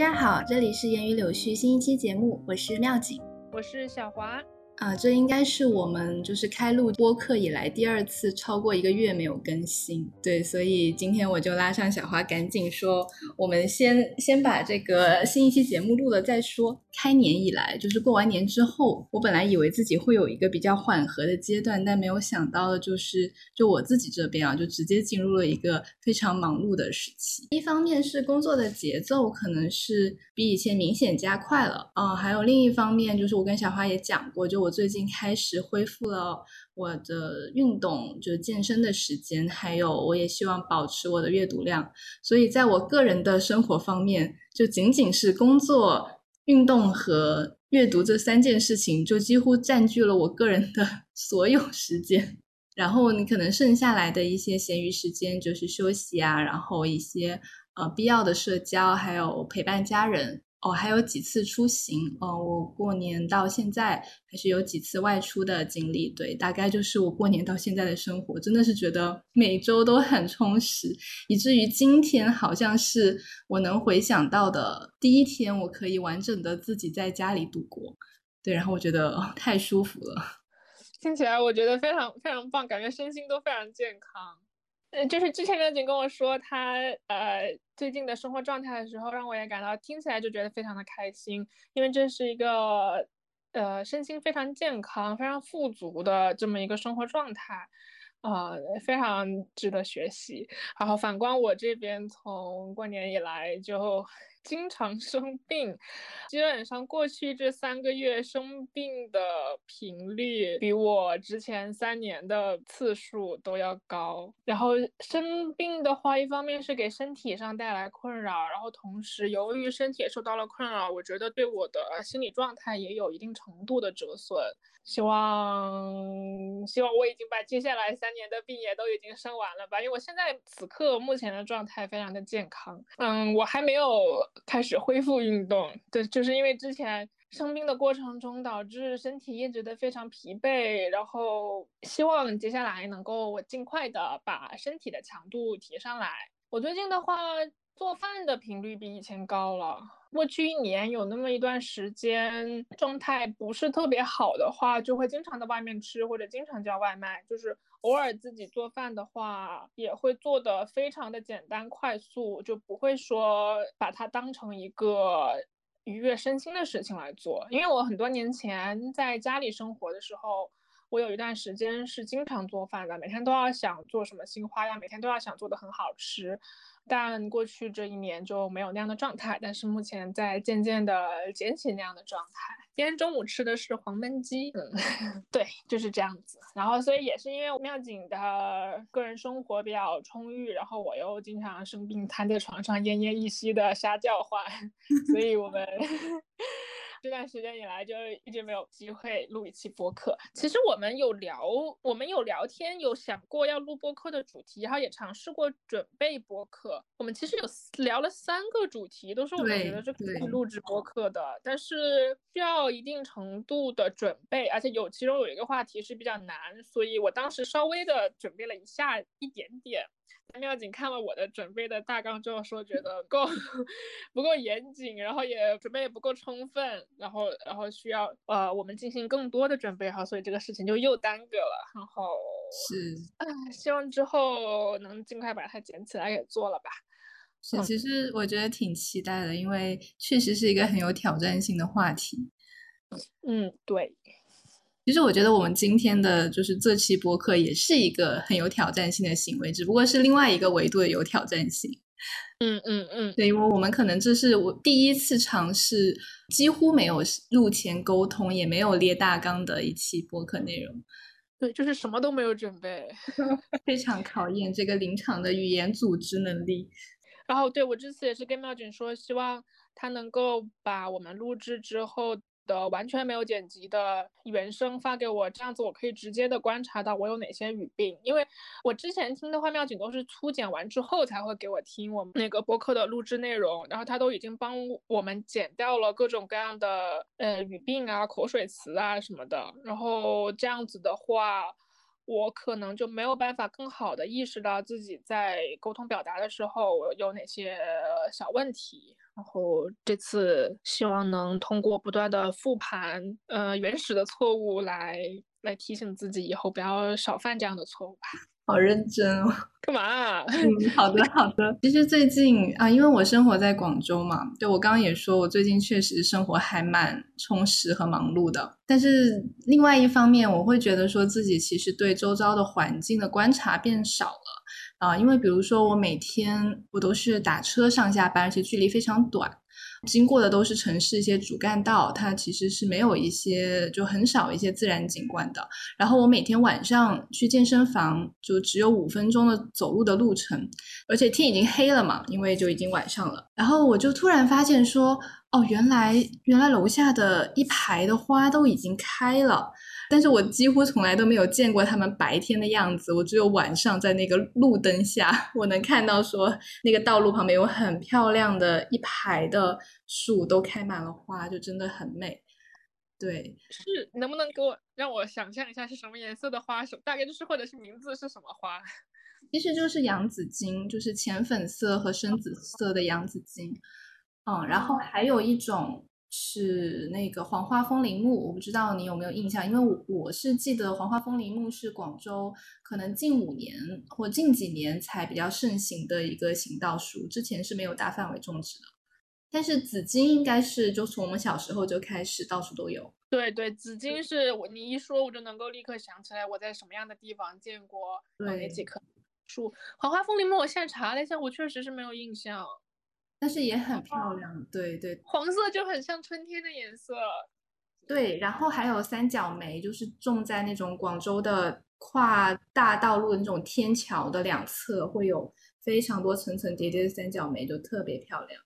大家好，这里是言语柳絮新一期节目，我是妙景，我是小华。啊，这应该是我们就是开录播客以来第二次超过一个月没有更新，对，所以今天我就拉上小花，赶紧说，我们先先把这个新一期节目录了再说。开年以来，就是过完年之后，我本来以为自己会有一个比较缓和的阶段，但没有想到的就是，就我自己这边啊，就直接进入了一个非常忙碌的时期。一方面是工作的节奏可能是比以前明显加快了，啊，还有另一方面就是我跟小花也讲过，就我。最近开始恢复了我的运动，就健身的时间，还有我也希望保持我的阅读量。所以在我个人的生活方面，就仅仅是工作、运动和阅读这三件事情，就几乎占据了我个人的 所有时间。然后你可能剩下来的一些闲余时间，就是休息啊，然后一些呃必要的社交，还有陪伴家人。哦，还有几次出行，哦，我过年到现在还是有几次外出的经历，对，大概就是我过年到现在的生活，真的是觉得每周都很充实，以至于今天好像是我能回想到的第一天，我可以完整的自己在家里度过，对，然后我觉得太舒服了，听起来我觉得非常非常棒，感觉身心都非常健康。呃，就是之前妙景跟我说他呃最近的生活状态的时候，让我也感到听起来就觉得非常的开心，因为这是一个呃身心非常健康、非常富足的这么一个生活状态，呃非常值得学习。然后反观我这边，从过年以来就。经常生病，基本上过去这三个月生病的频率比我之前三年的次数都要高。然后生病的话，一方面是给身体上带来困扰，然后同时由于身体受到了困扰，我觉得对我的心理状态也有一定程度的折损。希望希望我已经把接下来三年的病也都已经生完了吧，因为我现在此刻目前的状态非常的健康。嗯，我还没有开始恢复运动，对，就是因为之前生病的过程中导致身体一直的非常疲惫，然后希望接下来能够我尽快的把身体的强度提上来。我最近的话做饭的频率比以前高了。过去一年有那么一段时间状态不是特别好的话，就会经常在外面吃或者经常叫外卖。就是偶尔自己做饭的话，也会做的非常的简单快速，就不会说把它当成一个愉悦身心的事情来做。因为我很多年前在家里生活的时候，我有一段时间是经常做饭的，每天都要想做什么新花样，每天都要想做的很好吃。但过去这一年就没有那样的状态，但是目前在渐渐的捡起那样的状态。今天中午吃的是黄焖鸡，嗯，对，就是这样子。然后，所以也是因为妙景的个人生活比较充裕，然后我又经常生病瘫在床上奄奄一息的瞎叫唤，所以我们。这段时间以来就一直没有机会录一期播客。其实我们有聊，我们有聊天，有想过要录播客的主题，然后也尝试过准备播客。我们其实有聊了三个主题，都是我们觉得是可以录制播客的，但是需要一定程度的准备，而且有其中有一个话题是比较难，所以我当时稍微的准备了一下一点点。妙景看了我的准备的大纲之后，说觉得够 不够严谨，然后也准备也不够充分，然后然后需要呃我们进行更多的准备哈，所以这个事情就又耽搁了。然后是，唉，希望之后能尽快把它捡起来给做了吧。是，其实我觉得挺期待的，因为确实是一个很有挑战性的话题。嗯，对。其实我觉得我们今天的就是这期播客也是一个很有挑战性的行为，只不过是另外一个维度的有挑战性。嗯嗯嗯，对，因为我们可能这是我第一次尝试几乎没有入前沟通，也没有列大纲的一期播客内容。对，就是什么都没有准备，非常考验这个临场的语言组织能力。然后，对我这次也是跟妙君说，希望他能够把我们录制之后。的完全没有剪辑的原声发给我，这样子我可以直接的观察到我有哪些语病。因为我之前听的话，妙景都是粗剪完之后才会给我听我们那个播客的录制内容，然后他都已经帮我们剪掉了各种各样的呃语病啊、口水词啊什么的。然后这样子的话，我可能就没有办法更好的意识到自己在沟通表达的时候有哪些小问题。然后这次希望能通过不断的复盘，呃，原始的错误来来提醒自己以后不要少犯这样的错误吧。好认真哦，干嘛？嗯，好的好的。其实最近啊，因为我生活在广州嘛，对我刚刚也说，我最近确实生活还蛮充实和忙碌的。但是另外一方面，我会觉得说自己其实对周遭的环境的观察变少了。啊，因为比如说我每天我都是打车上下班，而且距离非常短，经过的都是城市一些主干道，它其实是没有一些就很少一些自然景观的。然后我每天晚上去健身房，就只有五分钟的走路的路程，而且天已经黑了嘛，因为就已经晚上了。然后我就突然发现说，哦，原来原来楼下的一排的花都已经开了。但是我几乎从来都没有见过他们白天的样子，我只有晚上在那个路灯下，我能看到说那个道路旁边有很漂亮的一排的树，都开满了花，就真的很美。对，是能不能给我让我想象一下是什么颜色的花？大概就是或者是名字是什么花？其实就是洋紫荆，就是浅粉色和深紫色的洋紫荆。嗯，然后还有一种。是那个黄花风铃木，我不知道你有没有印象，因为我我是记得黄花风铃木是广州可能近五年或近几年才比较盛行的一个行道树，之前是没有大范围种植的。但是紫金应该是就从我们小时候就开始到处都有。对对，紫金是我你一说我就能够立刻想起来我在什么样的地方见过哪几棵树。黄花风铃木我现在查了一下，我确实是没有印象。但是也很漂亮，对对，黄色就很像春天的颜色。对，然后还有三角梅，就是种在那种广州的跨大道路的那种天桥的两侧，会有非常多层层叠叠的三角梅，就特别漂亮。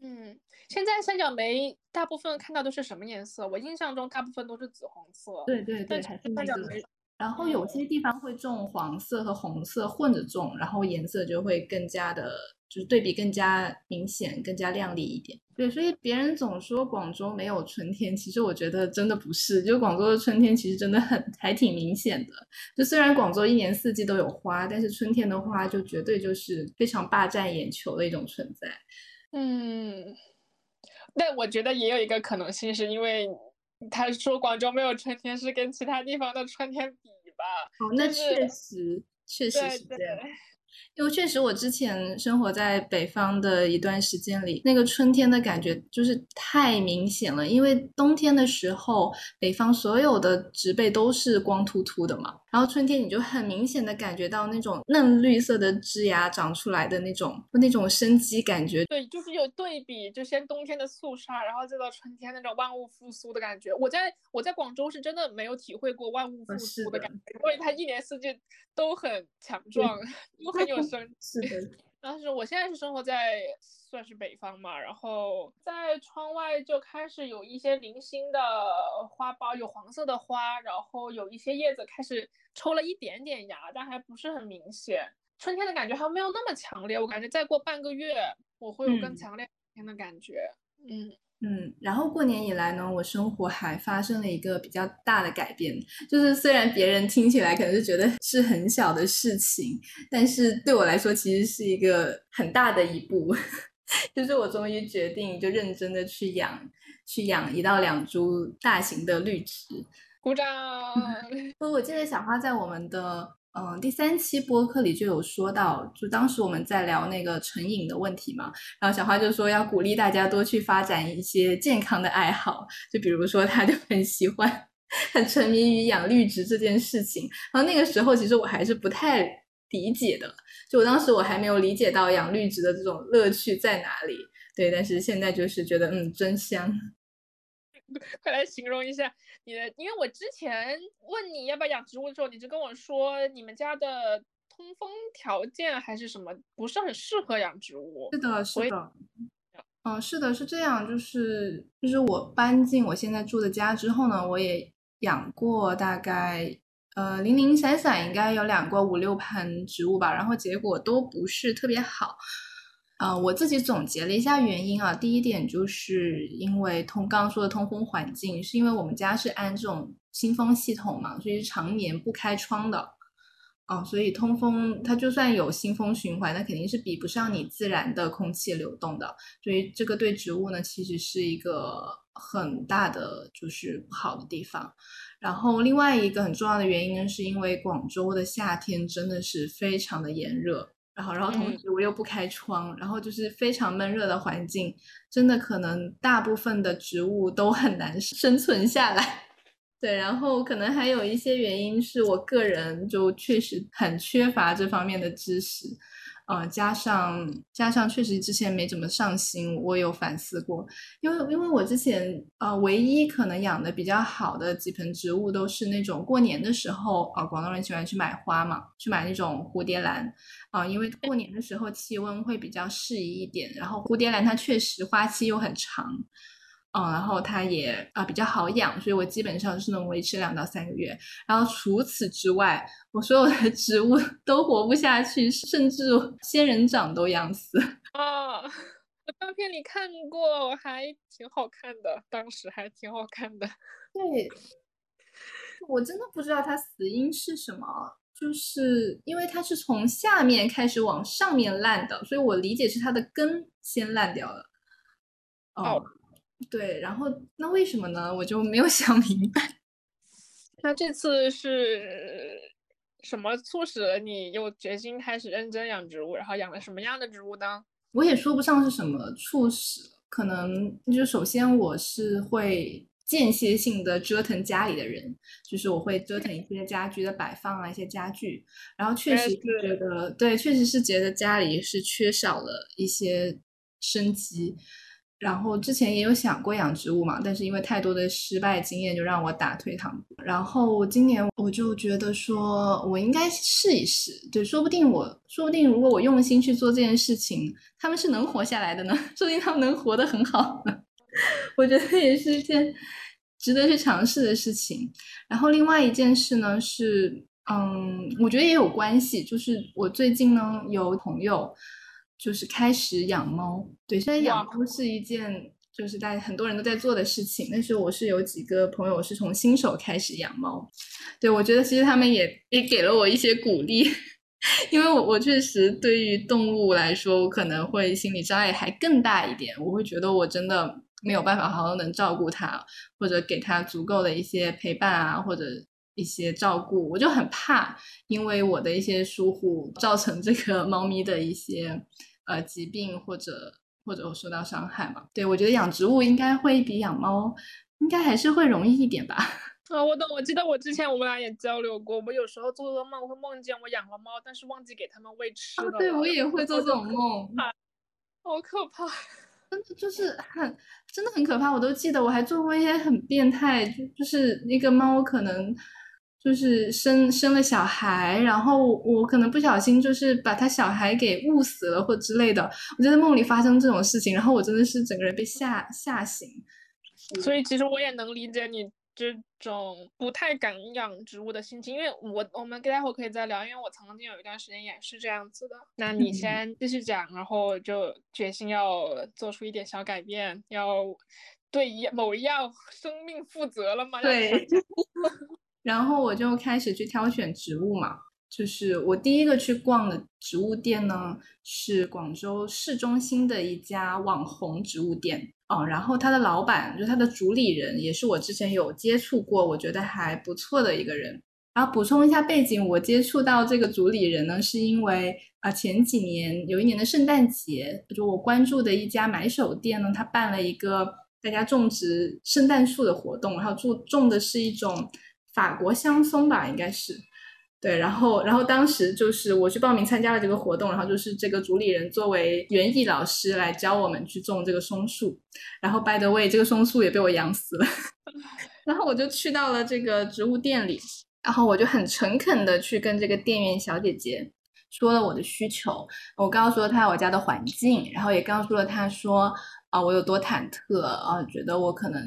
嗯，现在三角梅大部分看到都是什么颜色？我印象中大部分都是紫红色。对对对，三角梅。然后有些地方会种黄色和红色混着种，然后颜色就会更加的。就是对比更加明显、更加亮丽一点。对，所以别人总说广州没有春天，其实我觉得真的不是。就广州的春天其实真的很还挺明显的。就虽然广州一年四季都有花，但是春天的花就绝对就是非常霸占眼球的一种存在。嗯，但我觉得也有一个可能性，是因为他说广州没有春天，是跟其他地方的春天比吧？哦，那确实确实是这样。因为确实，我之前生活在北方的一段时间里，那个春天的感觉就是太明显了。因为冬天的时候，北方所有的植被都是光秃秃的嘛，然后春天你就很明显的感觉到那种嫩绿色的枝芽长出来的那种那种生机感觉。对，就是有对比，就先冬天的肃杀，然后再到春天那种万物复苏的感觉。我在我在广州是真的没有体会过万物复苏的感觉，因为它一年四季都很强壮，都很有。是的，但是我现在是生活在算是北方嘛，然后在窗外就开始有一些零星的花苞，有黄色的花，然后有一些叶子开始抽了一点点芽，但还不是很明显。春天的感觉还没有那么强烈，我感觉再过半个月我会有更强烈的感觉。嗯。嗯，然后过年以来呢，我生活还发生了一个比较大的改变，就是虽然别人听起来可能是觉得是很小的事情，但是对我来说其实是一个很大的一步，就是我终于决定就认真的去养，去养一到两株大型的绿植。鼓掌！不，我记得小花在我们的。嗯，第三期播客里就有说到，就当时我们在聊那个成瘾的问题嘛，然后小花就说要鼓励大家多去发展一些健康的爱好，就比如说他就很喜欢，很沉迷于养绿植这件事情。然后那个时候其实我还是不太理解的，就我当时我还没有理解到养绿植的这种乐趣在哪里。对，但是现在就是觉得嗯，真香。快来形容一下你的，因为我之前问你要不要养植物的时候，你就跟我说你们家的通风条件还是什么不是很适合养植物。是的，是的，嗯，是的，是这样，就是就是我搬进我现在住的家之后呢，我也养过大概呃零零散散应该有两个五六盆植物吧，然后结果都不是特别好。呃，我自己总结了一下原因啊，第一点就是因为通刚刚说的通风环境，是因为我们家是安这种新风系统嘛，所以常年不开窗的。哦，所以通风它就算有新风循环，那肯定是比不上你自然的空气流动的。所以这个对植物呢，其实是一个很大的就是不好的地方。然后另外一个很重要的原因呢，是因为广州的夏天真的是非常的炎热，然后然后同时我又不开窗，然后就是非常闷热的环境，真的可能大部分的植物都很难生存下来。对，然后可能还有一些原因是我个人就确实很缺乏这方面的知识，呃，加上加上确实之前没怎么上心，我有反思过，因为因为我之前呃唯一可能养的比较好的几盆植物都是那种过年的时候啊，广东人喜欢去买花嘛，去买那种蝴蝶兰啊，因为过年的时候气温会比较适宜一点，然后蝴蝶兰它确实花期又很长。嗯，然后它也啊比较好养，所以我基本上是能维持两到三个月。然后除此之外，我所有的 植物都活不下去，甚至仙人掌都养死。啊，我照片里看过，还挺好看的，当时还挺好看的。对，我真的不知道它死因是什么，就是因为它是从下面开始往上面烂的，所以我理解是它的根先烂掉了。哦。对，然后那为什么呢？我就没有 想明白。那这次是什么促使了你又决心开始认真养植物？然后养了什么样的植物呢？我也说不上是什么促使，可能就首先我是会间歇性的折腾家里的人，就是我会折腾一些家居的摆放啊，一些家具。然后确实是觉得，对，确实是觉得家里是缺少了一些生机。然后之前也有想过养植物嘛，但是因为太多的失败经验，就让我打退堂鼓。然后今年我就觉得说，我应该试一试，对，说不定我，说不定如果我用心去做这件事情，他们是能活下来的呢，说不定他们能活得很好呢。我觉得也是一件值得去尝试的事情。然后另外一件事呢是，嗯，我觉得也有关系，就是我最近呢有朋友。就是开始养猫，对，虽然养猫是一件就是大家很多人都在做的事情，但是我是有几个朋友是从新手开始养猫，对我觉得其实他们也也给了我一些鼓励，因为我我确实对于动物来说，我可能会心理障碍还更大一点，我会觉得我真的没有办法好好能照顾它，或者给它足够的一些陪伴啊，或者一些照顾，我就很怕因为我的一些疏忽造成这个猫咪的一些。呃，疾病或者或者受到伤害嘛？对我觉得养植物应该会比养猫应该还是会容易一点吧。啊，我懂，我记得我之前我们俩也交流过，我有时候做噩梦会梦见我养了猫，但是忘记给它们喂吃的。对我也会做这种梦，好可怕，真的就是很真的很可怕。我都记得我还做过一些很变态，就就是那个猫可能。就是生生了小孩，然后我可能不小心就是把他小孩给误死了或之类的。我就在梦里发生这种事情，然后我真的是整个人被吓吓醒。所以其实我也能理解你这种不太敢养植物的心情，因为我我们待会可以再聊，因为我曾经有一段时间也是这样子的。那你先继续讲，然后就决心要做出一点小改变，要对某一样生命负责了吗？对。然后我就开始去挑选植物嘛，就是我第一个去逛的植物店呢，是广州市中心的一家网红植物店哦。然后他的老板，就是他的主理人，也是我之前有接触过，我觉得还不错的一个人。然后补充一下背景，我接触到这个主理人呢，是因为啊前几年有一年的圣诞节，就我关注的一家买手店呢，他办了一个大家种植圣诞树的活动，然后种种的是一种。法国香松吧，应该是，对，然后，然后当时就是我去报名参加了这个活动，然后就是这个主理人作为园艺老师来教我们去种这个松树，然后 by the way，这个松树也被我养死了，然后我就去到了这个植物店里，然后我就很诚恳的去跟这个店员小姐姐说了我的需求，我告诉了她我家的环境，然后也告诉了她说啊我有多忐忑啊，觉得我可能。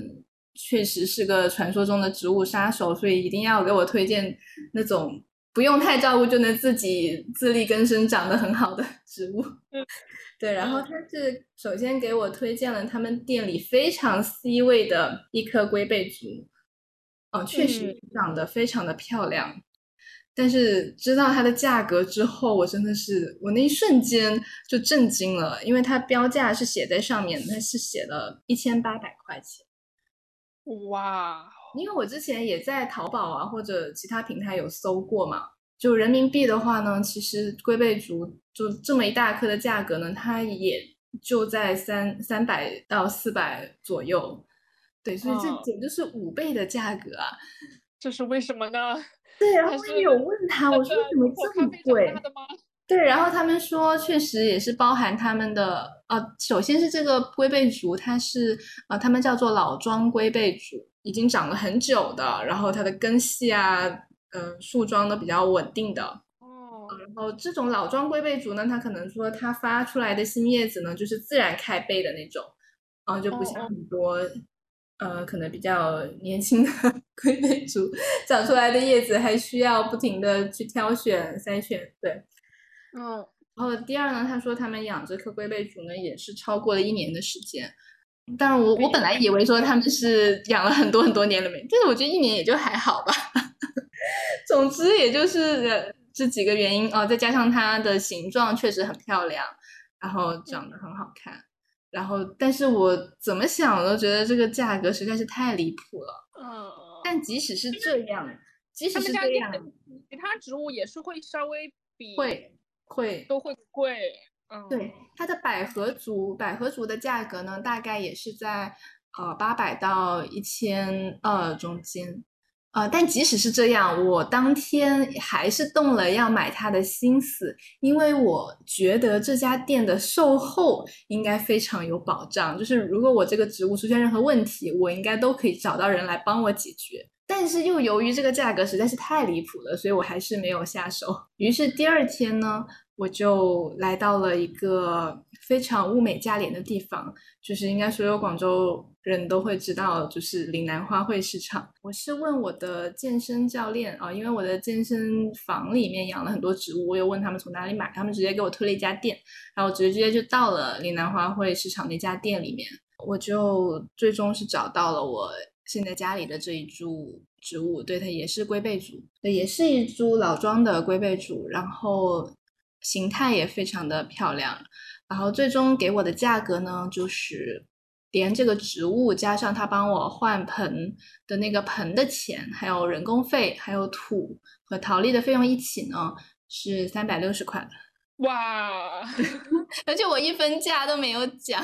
确实是个传说中的植物杀手，所以一定要给我推荐那种不用太照顾就能自己自力更生、长得很好的 植物。对，然后他是首先给我推荐了他们店里非常 C 位的一棵龟背竹，哦，确实长得非常的漂亮。但是知道它的价格之后，我真的是我那一瞬间就震惊了，因为它标价是写在上面，它是写了一千八百块钱。哇！因为我之前也在淘宝啊或者其他平台有搜过嘛，就人民币的话呢，其实龟背竹就这么一大颗的价格呢，它也就在三三百到四百左右。对，所以这简直是五倍的价格啊！这是为什么呢？对，然后我也有问他，我说怎么这么贵？对，然后他们说确实也是包含他们的呃，首先是这个龟背竹，它是呃，他们叫做老庄龟背竹，已经长了很久的，然后它的根系啊，嗯，树桩都比较稳定的。哦。然后这种老庄龟背竹呢，它可能说它发出来的新叶子呢，就是自然开背的那种，啊，就不像很多。呃，可能比较年轻的 龟背竹长出来的叶子还需要不停的去挑选筛选，对，嗯，然后第二呢，他说他们养这颗龟背竹呢也是超过了一年的时间，但是我我本来以为说他们是养了很多很多年了没，但是我觉得一年也就还好吧，总之也就是这几个原因哦，再加上它的形状确实很漂亮，然后长得很好看。然后，但是我怎么想都觉得这个价格实在是太离谱了。嗯，但即使是这样，即使是这样，其他植物也是会稍微比会会都会贵。嗯，对，它的百合竹，百合竹的价格呢，大概也是在呃八百到一千二中间。呃，但即使是这样，我当天还是动了要买它的心思，因为我觉得这家店的售后应该非常有保障，就是如果我这个植物出现任何问题，我应该都可以找到人来帮我解决。但是又由于这个价格实在是太离谱了，所以我还是没有下手。于是第二天呢，我就来到了一个非常物美价廉的地方，就是应该所有广州。人都会知道，就是岭南花卉市场。我是问我的健身教练啊，因为我的健身房里面养了很多植物，我又问他们从哪里买，他们直接给我推了一家店，然后直接就到了岭南花卉市场那家店里面，我就最终是找到了我现在家里的这一株植物，对，它也是龟背竹，也是一株老庄的龟背竹，然后形态也非常的漂亮，然后最终给我的价格呢，就是。连这个植物加上他帮我换盆的那个盆的钱，还有人工费，还有土和陶粒的费用一起呢，是三百六十块。哇！而且我一分价都没有讲，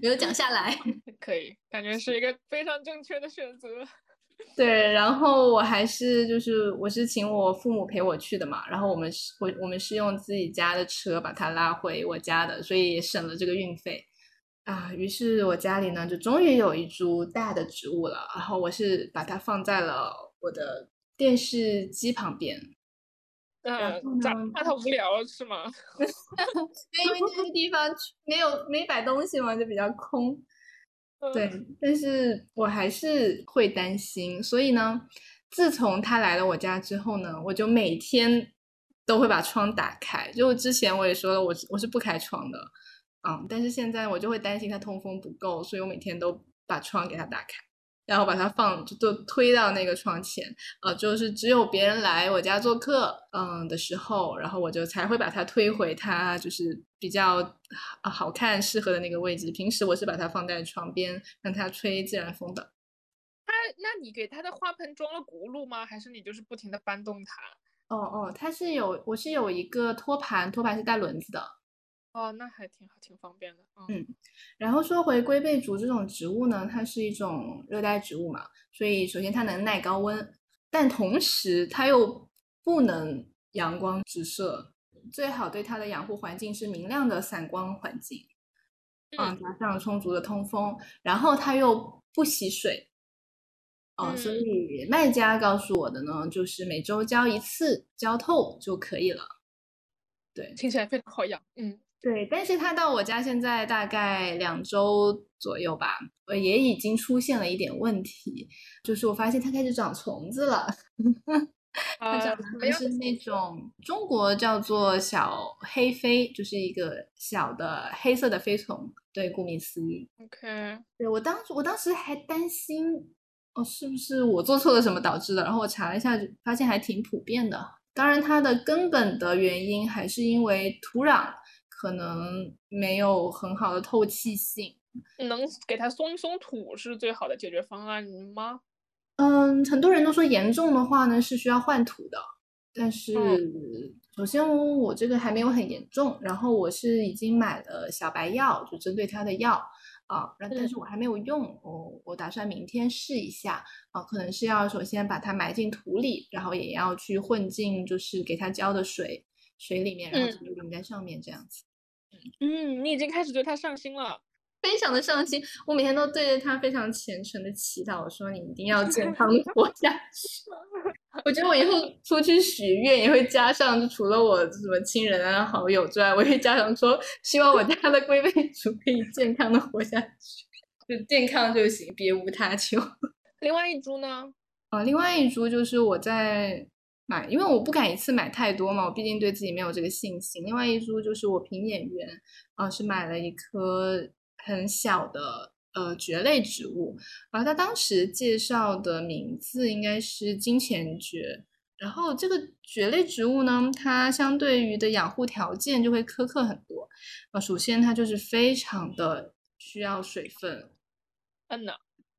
没有讲下来。可以，感觉是一个非常正确的选择。对，然后我还是就是我是请我父母陪我去的嘛，然后我们是我我们是用自己家的车把它拉回我家的，所以也省了这个运费。啊，于是我家里呢就终于有一株大的植物了，然后我是把它放在了我的电视机旁边。嗯，咋怕它无聊是吗？对，因为那个地方没有没摆东西嘛，就比较空。对，但是我还是会担心，所以呢，自从他来了我家之后呢，我就每天都会把窗打开。就之前我也说了，我我是不开窗的。嗯，但是现在我就会担心它通风不够，所以我每天都把窗给它打开，然后把它放就推到那个窗前，呃，就是只有别人来我家做客，嗯的时候，然后我就才会把它推回它就是比较好看适合的那个位置。平时我是把它放在床边，让它吹自然风的。它，那你给它的花盆装了轱辘吗？还是你就是不停的搬动它？哦哦，它是有，我是有一个托盘，托盘是带轮子的。哦，那还挺好，挺方便的。嗯，然后说回龟背竹这种植物呢，它是一种热带植物嘛，所以首先它能耐高温，但同时它又不能阳光直射，最好对它的养护环境是明亮的散光环境，嗯，加上充足的通风，然后它又不吸水，哦，所以卖家告诉我的呢，就是每周浇一次，浇透就可以了。对，听起来非常好养，嗯。对，但是它到我家现在大概两周左右吧，呃，也已经出现了一点问题，就是我发现它开始长虫子了。它长的是那种中国叫做小黑飞，就是一个小的黑色的飞虫。对，顾名思义。OK。对我当时我当时还担心，哦，是不是我做错了什么导致的？然后我查了一下，发现还挺普遍的。当然，它的根本的原因还是因为土壤可能没有很好的透气性。能给它松一松土是最好的解决方案吗？嗯，很多人都说严重的话呢是需要换土的，但是首先我这个还没有很严重，然后我是已经买了小白药，就针对它的药啊，但是我还没有用，我我打算明天试一下啊，可能是要首先把它埋进土里，然后也要去混进就是给它浇的水水里面，然后淋在上面这样子。嗯，你已经开始对他上心了。非常的上心，我每天都对着他非常虔诚的祈祷，我说你一定要健康的活下去。我觉得我以后出去许愿也会加上，就除了我什么亲人啊好友之外，我会加上说，希望我家的龟背鼠可以健康的活下去，就健康就行，别无他求。另外一株呢？啊，另外一株就是我在买，因为我不敢一次买太多嘛，我毕竟对自己没有这个信心。另外一株就是我凭眼缘啊，是买了一棵。很小的呃蕨类植物，然后它当时介绍的名字应该是金钱蕨。然后这个蕨类植物呢，它相对于的养护条件就会苛刻很多。啊，首先它就是非常的需要水分。嗯呢，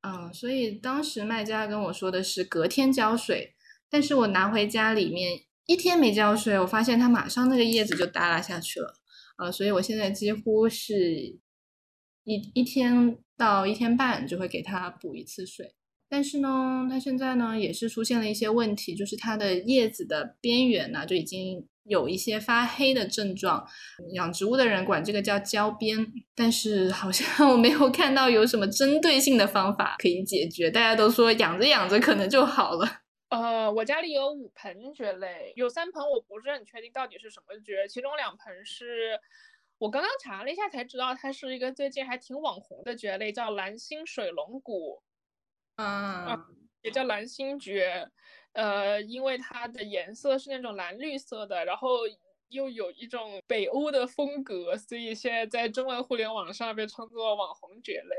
嗯，所以当时卖家跟我说的是隔天浇水，但是我拿回家里面一天没浇水，我发现它马上那个叶子就耷拉下去了。啊，所以我现在几乎是。一一天到一天半就会给它补一次水，但是呢，它现在呢也是出现了一些问题，就是它的叶子的边缘呢就已经有一些发黑的症状。养植物的人管这个叫焦边，但是好像 我没有看到有什么针对性的方法可以解决。大家都说养着养着可能就好了。呃，我家里有五盆蕨类，有三盆我不是很确定到底是什么蕨，其中两盆是。我刚刚查了一下，才知道它是一个最近还挺网红的蕨类，叫蓝心水龙骨，啊，也叫蓝心蕨，呃，因为它的颜色是那种蓝绿色的，然后又有一种北欧的风格，所以现在在中文互联网上被称作网红蕨类。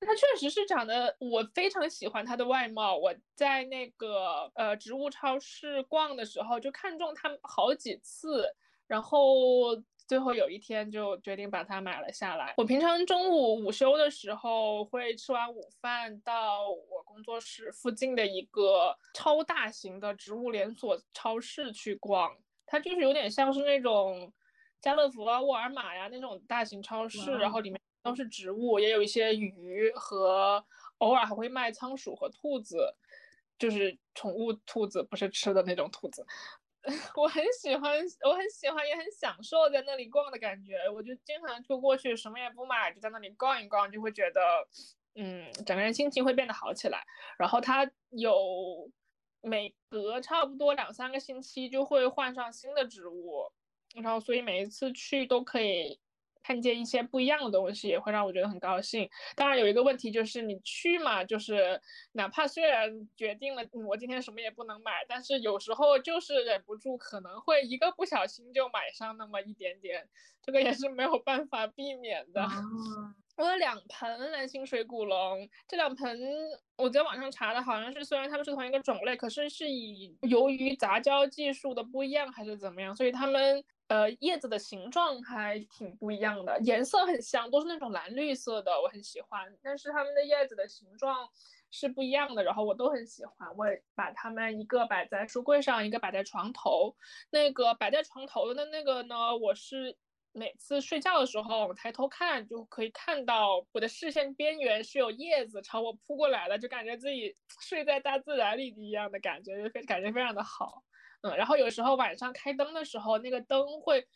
它确实是长得，我非常喜欢它的外貌。我在那个呃植物超市逛的时候，就看中它好几次，然后。最后有一天就决定把它买了下来。我平常中午午休的时候会吃完午饭到我工作室附近的一个超大型的植物连锁超市去逛，它就是有点像是那种家乐福啊、沃尔玛呀那种大型超市，然后里面都是植物，也有一些鱼和偶尔还会卖仓鼠和兔子，就是宠物兔子，不是吃的那种兔子。我很喜欢，我很喜欢，也很享受在那里逛的感觉。我就经常就过去，什么也不买，就在那里逛一逛，就会觉得，嗯，整个人心情会变得好起来。然后它有每隔差不多两三个星期就会换上新的植物，然后所以每一次去都可以。看见一些不一样的东西，也会让我觉得很高兴。当然有一个问题就是，你去嘛，就是哪怕虽然决定了我今天什么也不能买，但是有时候就是忍不住，可能会一个不小心就买上那么一点点，这个也是没有办法避免的。我有两盆蓝心水古龙，这两盆我在网上查的，好像是虽然它们是同一个种类，可是是以由于杂交技术的不一样还是怎么样，所以它们。呃，叶子的形状还挺不一样的，颜色很像，都是那种蓝绿色的，我很喜欢。但是它们的叶子的形状是不一样的，然后我都很喜欢。我把它们一个摆在书柜上，一个摆在床头。那个摆在床头的那个呢，我是每次睡觉的时候抬头看就可以看到我的视线边缘是有叶子朝我扑过来的，就感觉自己睡在大自然里一样的感觉，就非感觉非常的好。嗯，然后有时候晚上开灯的时候，那个灯会，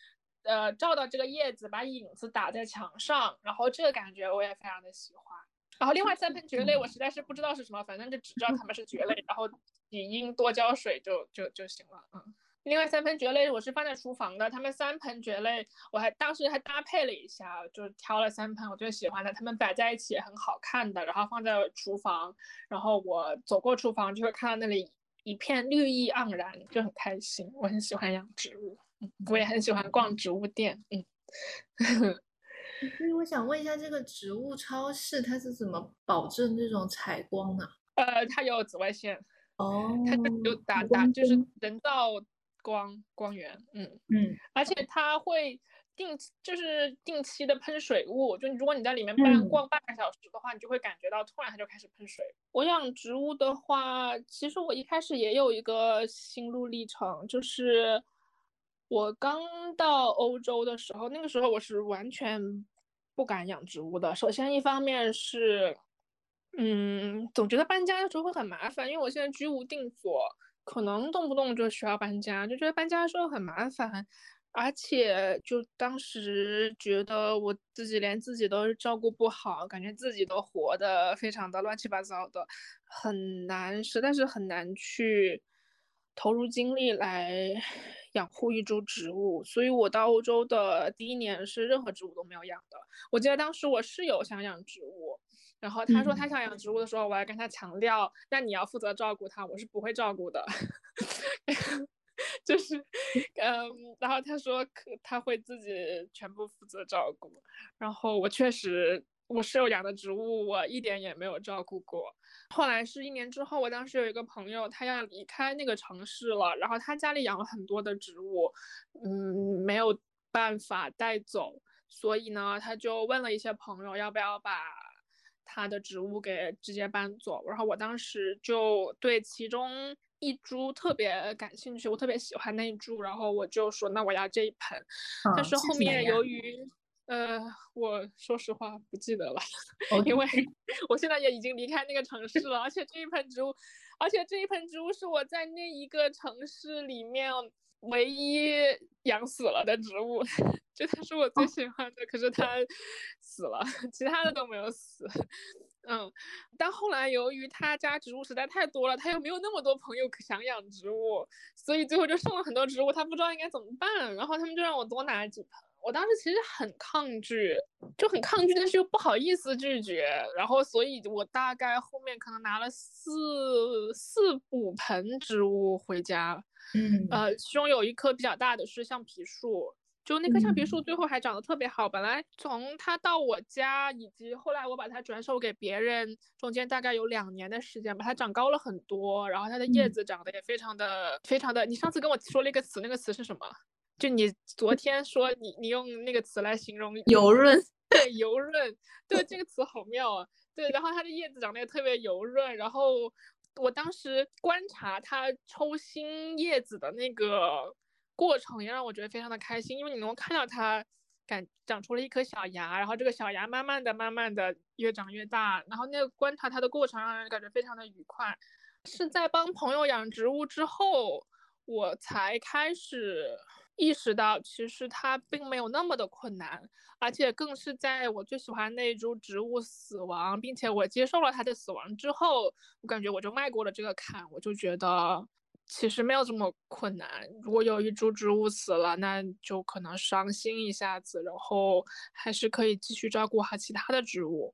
呃，照到这个叶子，把影子打在墙上，然后这个感觉我也非常的喜欢。然后另外三盆蕨类，我实在是不知道是什么，反正就只知道它们是蕨类，然后你应多浇水就就就行了。嗯，另外三盆蕨类我是放在厨房的，它们三盆蕨类我还当时还搭配了一下，就挑了三盆我最喜欢的，它们摆在一起也很好看的，然后放在厨房，然后我走过厨房就会看到那里。一片绿意盎然，就很开心。我很喜欢养植物，我也很喜欢逛植物店。嗯，所以我想问一下，这个植物超市它是怎么保证这种采光呢？呃，它有紫外线。哦，它就打打就是人造光光源，嗯嗯，而且它会定就是定期的喷水雾，就如果你在里面半逛半个小时的话，你就会感觉到突然它就开始喷水。我养植物的话，其实我一开始也有一个心路历程，就是我刚到欧洲的时候，那个时候我是完全不敢养植物的。首先一方面是，嗯，总觉得搬家的时候会很麻烦，因为我现在居无定所。可能动不动就需要搬家，就觉得搬家的时候很麻烦，而且就当时觉得我自己连自己都照顾不好，感觉自己都活得非常的乱七八糟的，很难，实在是很难去投入精力来 养护一株植物。所以我到欧洲的第一年是任何植物都没有养的。我记得当时我室友想养植物。然后他说他想养植物的时候，我还跟他强调，那你要负责照顾它，我是不会照顾的。就是，嗯，然后他说可他会自己全部负责照顾。然后我确实，我室友养的植物我一点也没有照顾过。后来是一年之后，我当时有一个朋友，他要离开那个城市了，然后他家里养了很多的植物，嗯，没有办法带走，所以呢，他就问了一些朋友要不要把。他的植物给直接搬走，然后我当时就对其中一株特别感兴趣，我特别喜欢那一株，然后我就说那我要这一盆。但是后面由于，呃，我说实话不记得了，因为 我现在也已经离开那个城市了，而且这一盆植物，而且这一盆植物是我在那一个城市里面。唯一养死了的植物，就它是我最喜欢的，可是它死了，其他的都没有死。嗯，但后来由于他家植物实在太多了，他又没有那么多朋友想养植物，所以最后就剩了很多植物，他不知道应该怎么办，然后他们就让我多拿几盆。我当时其实很抗拒，就很抗拒，但是又不好意思拒绝，然后所以我大概后面可能拿了四四五盆植物回家。嗯，呃，其中有一棵比较大的是橡皮树，就那棵橡皮树最后还长得特别好。本来从它到我家，以及后来我把它转手给别人，中间大概有两年的时间吧，它长高了很多，然后它的叶子长得也非常的非常的。你上次跟我说了一个词，那个词是什么？就你昨天说你你用那个词来形容油润，对，油润，对，这个词好妙啊。对，然后它的叶子长得也特别油润，然后。我当时观察它抽新叶子的那个过程，也让我觉得非常的开心，因为你能够看到它感长出了一颗小芽，然后这个小芽慢慢的、慢慢的越长越大，然后那个观察它的过程让人感觉非常的愉快。是在帮朋友养植物之后，我才开始。意识到其实它并没有那么的困难，而且更是在我最喜欢那一株植物死亡，并且我接受了它的死亡之后，我感觉我就迈过了这个坎，我就觉得其实没有这么困难。如果有一株植物死了，那就可能伤心一下子，然后还是可以继续照顾好其他的植物。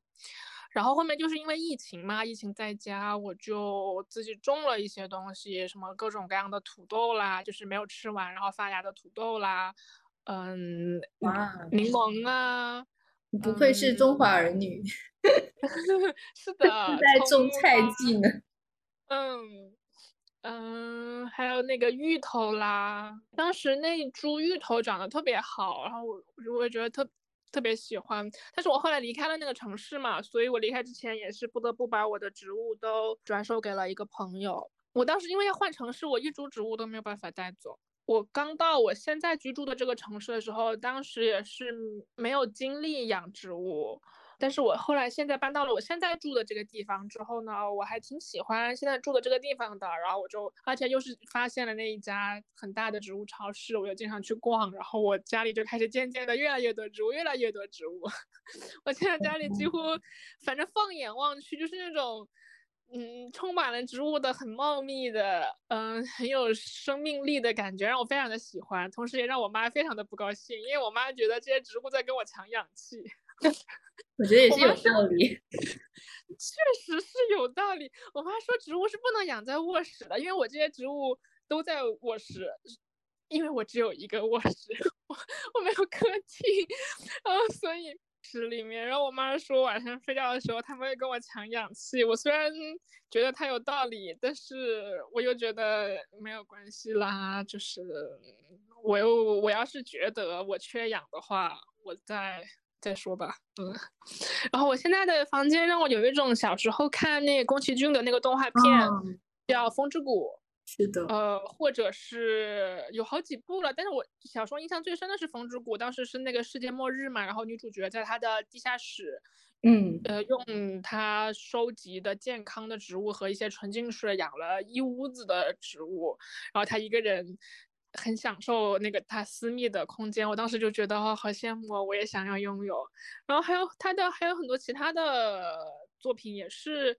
然后后面就是因为疫情嘛，疫情在家，我就自己种了一些东西，什么各种各样的土豆啦，就是没有吃完然后发芽的土豆啦，嗯，哇，柠檬啊，不愧是中华儿女，是的，是在种菜季呢，嗯嗯，还有那个芋头啦，当时那株芋头长得特别好，然后我我也觉得特。特别喜欢，但是我后来离开了那个城市嘛，所以我离开之前也是不得不把我的植物都转手给了一个朋友。我当时因为要换城市，我一株植物都没有办法带走。我刚到我现在居住的这个城市的时候，当时也是没有精力养植物。但是我后来现在搬到了我现在住的这个地方之后呢，我还挺喜欢现在住的这个地方的。然后我就，而且又是发现了那一家很大的植物超市，我就经常去逛。然后我家里就开始渐渐的越来越多植物，越来越多植物。我现在家里几乎，反正放眼望去就是那种，嗯，充满了植物的很茂密的，嗯，很有生命力的感觉，让我非常的喜欢。同时也让我妈非常的不高兴，因为我妈觉得这些植物在跟我抢氧气。我觉得也是有道理，确实是有道理。我妈说植物是不能养在卧室的，因为我这些植物都在卧室，因为我只有一个卧室，我我没有客厅，然后所以室里面，然后我妈说晚上睡觉的时候他们会跟我抢氧气。我虽然觉得他有道理，但是我又觉得没有关系啦。就是我又我要是觉得我缺氧的话，我再再说吧。嗯，然后我现在的房间让我有一种小时候看那宫崎骏的那个动画片，叫《风之谷》。是的，呃，或者是有好几部了，但是我小时候印象最深的是《风之谷》，当时是那个世界末日嘛，然后女主角在她的地下室，嗯，呃，用她收集的健康的植物和一些纯净水养了一屋子的植物，然后她一个人很享受那个他私密的空间，我当时就觉得哦，好羡慕，我也想要拥有。然后还有他的还有很多其他的作品也是。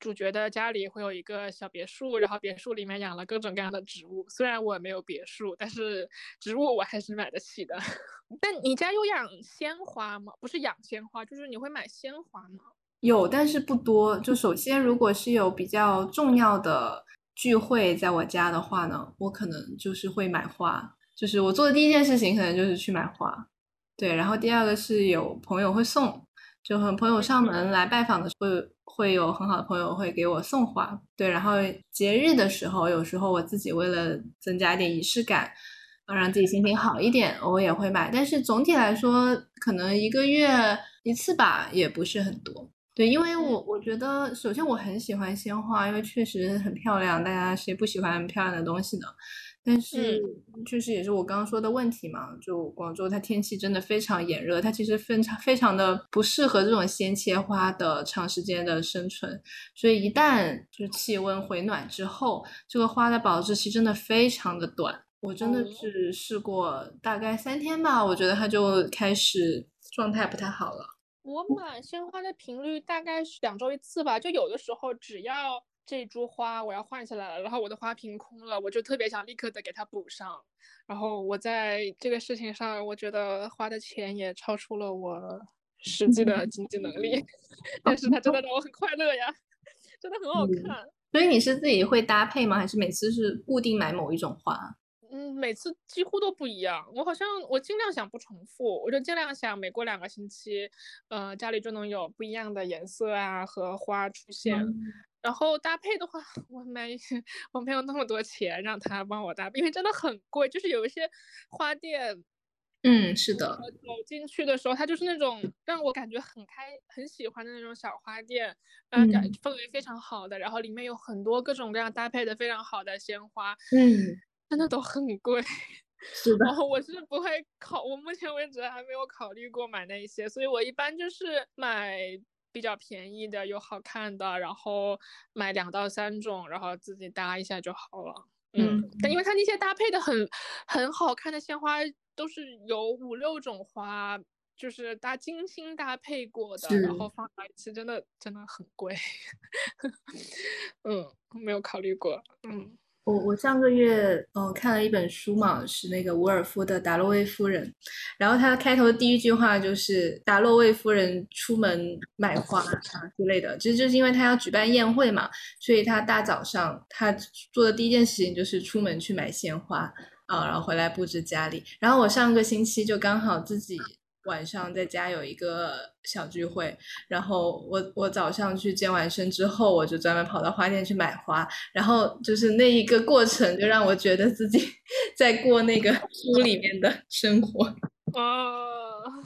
主角的家里会有一个小别墅，然后别墅里面养了各种各样的植物。虽然我没有别墅，但是植物我还是买得起的。但你家有养鲜花吗？不是养鲜花，就是你会买鲜花吗？有，但是不多。就首先，如果是有比较重要的聚会在我家的话呢，我可能就是会买花。就是我做的第一件事情，可能就是去买花。对，然后第二个是有朋友会送。就和朋友上门来拜访的时候，会有很好的朋友会给我送花。对，然后节日的时候，有时候我自己为了增加一点仪式感，让自己心情好一点，我也会买。但是总体来说，可能一个月一次吧，也不是很多。对，因为我我觉得，首先我很喜欢鲜花，因为确实很漂亮，大家谁不喜欢漂亮的东西呢？但是，确实也是我刚刚说的问题嘛。就广州，它天气真的非常炎热，它其实非常非常的不适合这种鲜切花的长时间的生存。所以，一旦就气温回暖之后，这个花的保质期真的非常的短。我真的是试过大概三天吧，我觉得它就开始状态不太好了。我买鲜花的频率大概是两周一次吧，就有的时候只要。这株花我要换下来了，然后我的花瓶空了，我就特别想立刻的给它补上。然后我在这个事情上，我觉得花的钱也超出了我实际的经济能力 但是它真的让我很快乐呀，真的很好看。所以你是自己会搭配吗？还是每次是固定买某一种花？嗯，每次几乎都不一样。我好像我尽量想不重复，我就尽量想每过两个星期，呃，家里就能有不一样的颜色啊和花出现。然后搭配的话，我没我没有那么多钱让他帮我搭配，因为真的很贵。就是有一些花店，嗯，是的，走进去的时候，它就是那种让我感觉很开、很喜欢的那种小花店，嗯，感氛围非常好的，然后里面有很多各种各样搭配的非常好的鲜花，嗯，真的都很贵。是的，然后我是不会考，我目前为止还没有考虑过买那些，所以我一般就是买。比较便宜的，又好看的，然后买两到三种，然后自己搭一下就好了。嗯，但因为它那些搭配的很很好看的鲜花，都是有五六种花，就是搭精心搭配过的，然后放在一起，真的真的很贵。嗯，没有考虑过。嗯。我我上个月嗯看了一本书嘛，是那个伍尔夫的《达洛维夫人》，然后他开头的第一句话就是达洛维夫人出门买花啊之类的，其实就是因为他要举办宴会嘛，所以他大早上他做的第一件事情就是出门去买鲜花啊，然后回来布置家里。然后我上个星期就刚好自己。晚上在家有一个小聚会，然后我我早上去健完身之后，我就专门跑到花店去买花，然后就是那一个过程就让我觉得自己 在过那个书里面的生活啊。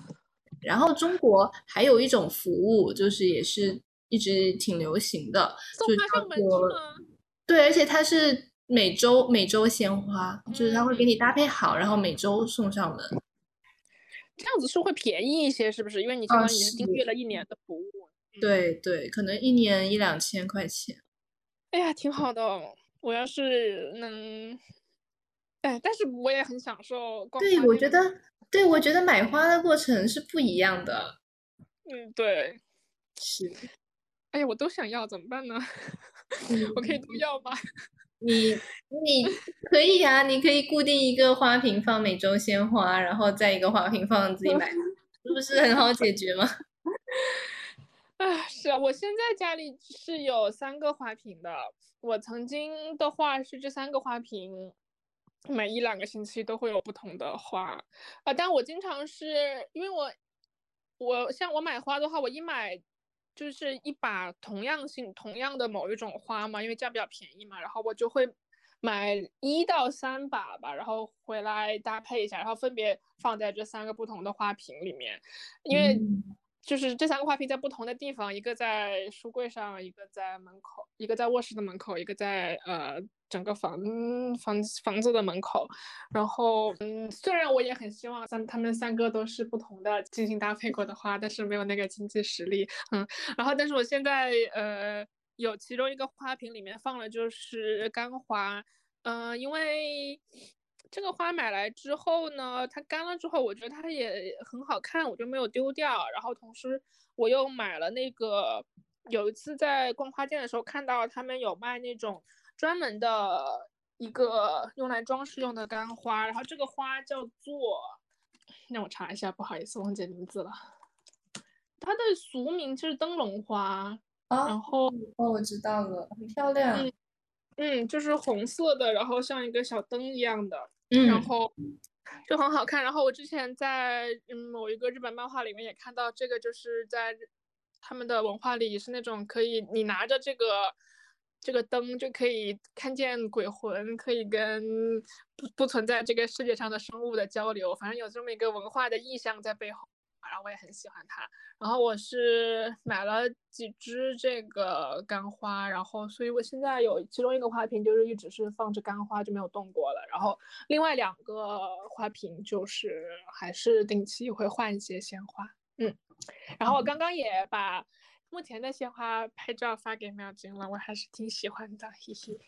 然后中国还有一种服务，就是也是一直挺流行的，就叫做对，而且它是每周每周鲜花，就是它会给你搭配好，然后每周送上门。这样子是会便宜一些，是不是？因为你相当于是订阅了一年的服务。对对，可能一年一两千块钱。哎呀，挺好的。我要是能，哎，但是我也很享受逛。对，我觉得，对我觉得买花的过程是不一样的。嗯，对。是。哎呀，我都想要，怎么办呢？我可以都要吗？你你可以啊，你可以固定一个花瓶放美洲鲜花，然后再一个花瓶放自己买，是不是很好解决吗？啊，是啊，我现在家里是有三个花瓶的。我曾经的话是这三个花瓶，每一两个星期都会有不同的花啊。但我经常是因为我我像我买花的话，我一买就是一把同样性同样的某一种花嘛，因为这样比较便宜嘛，然后我就会买一到三把吧，然后回来搭配一下，然后分别放在这三个不同的花瓶里面，因为。就是这三个花瓶在不同的地方，一个在书柜上，一个在门口，一个在卧室的门口，一个在呃整个房房房子的门口。然后，嗯，虽然我也很希望三他们三个都是不同的精心搭配过的花，但是没有那个经济实力，嗯。然后，但是我现在呃有其中一个花瓶里面放了就是干花，嗯，因为。这个花买来之后呢，它干了之后，我觉得它也很好看，我就没有丢掉。然后同时我又买了那个，有一次在逛花店的时候看到他们有卖那种专门的一个用来装饰用的干花，然后这个花叫做，让我查一下，不好意思，忘记名字了。它的俗名就是灯笼花，啊然后哦，我知道了，很漂亮。嗯，就是红色的，然后像一个小灯一样的。嗯，然后就很好看。然后我之前在嗯某一个日本漫画里面也看到，这个就是在他们的文化里是那种可以你拿着这个这个灯就可以看见鬼魂，可以跟不不存在这个世界上的生物的交流。反正有这么一个文化的意象在背后。然后我也很喜欢它，然后我是买了几支这个干花，然后所以我现在有其中一个花瓶就是一直是放着干花就没有动过了，然后另外两个花瓶就是还是定期会换一些鲜花，嗯，然后我刚刚也把目前的鲜花拍照发给妙晶了，我还是挺喜欢的，嘿嘿，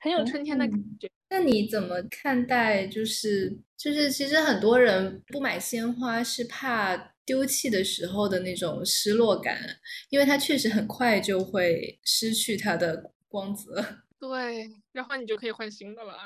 很有春天的感觉。那你怎么看待就是就是其实很多人不买鲜花是怕。丢弃的时候的那种失落感，因为它确实很快就会失去它的光泽。对，然后你就可以换新的了，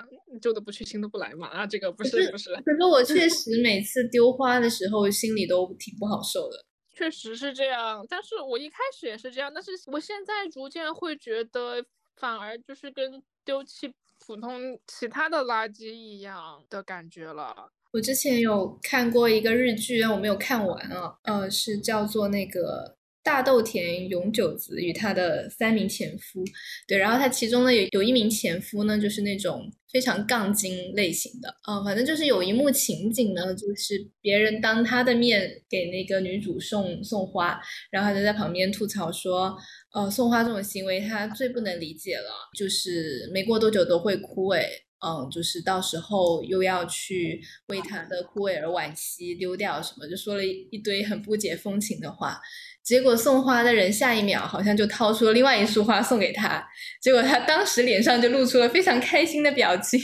旧的不去，新的不来嘛。啊，这个不是不是。可是我确实每 次丢花的时候，心里都挺不好受的。确实是这样，但是我一开始也是这样，但是我现在逐渐会觉得，反而就是跟丢弃普通其他的垃圾一样的感觉了。我之前有看过一个日剧，但我没有看完啊。呃，是叫做那个大豆田永久子与他的三名前夫。对，然后他其中呢有有一名前夫呢，就是那种非常杠精类型的。嗯，反正就是有一幕情景呢，就是别人当他的面给那个女主送送花，然后他就在旁边吐槽说，呃，送花这种行为他最不能理解了，就是没过多久都会枯萎。嗯，就是到时候又要去为他的枯萎而惋惜，丢掉什么，就说了一堆很不解风情的话。结果送花的人下一秒好像就掏出了另外一束花送给他，结果他当时脸上就露出了非常开心的表情。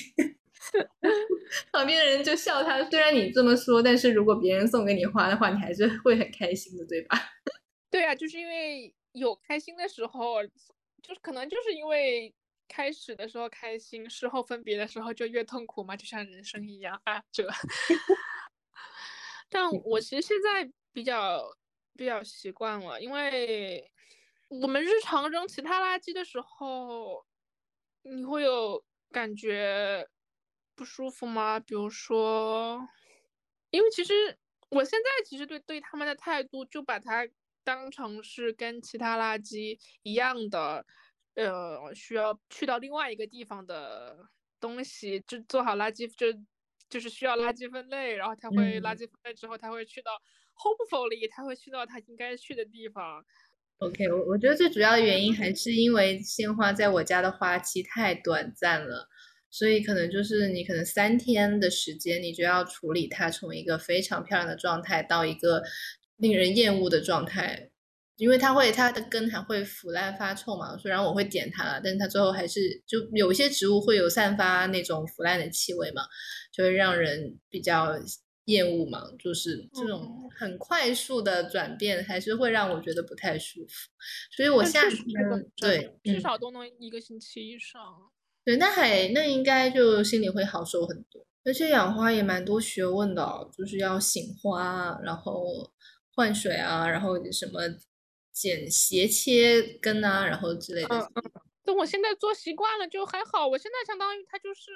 旁边的人就笑他，虽然你这么说，但是如果别人送给你花的话，你还是会很开心的，对吧？对啊，就是因为有开心的时候，就是可能就是因为。开始的时候开心，事后分别的时候就越痛苦嘛，就像人生一样啊。这，但我其实现在比较比较习惯了，因为我们日常扔其他垃圾的时候，你会有感觉不舒服吗？比如说，因为其实我现在其实对对他们的态度，就把它当成是跟其他垃圾一样的。呃，需要去到另外一个地方的东西，就做好垃圾，就就是需要垃圾分类，然后他会垃圾分类之后，他会去到 hopefully，他会去到他应该去的地方。OK，我我觉得最主要的原因还是因为鲜花在我家的花期太短暂了，所以可能就是你可能三天的时间，你就要处理它从一个非常漂亮的状态到一个令人厌恶的状态。因为它会，它的根还会腐烂发臭嘛。虽然我会点它了，但是它最后还是就有些植物会有散发那种腐烂的气味嘛，就会让人比较厌恶嘛。就是这种很快速的转变，还是会让我觉得不太舒服。所以我夏天对至少都能一个星期以上。对，那还那应该就心里会好受很多。而且养花也蛮多学问的，就是要醒花，然后换水啊，然后什么。剪斜切根啊，然后之类的。嗯嗯。等我现在做习惯了就还好。我现在相当于它就是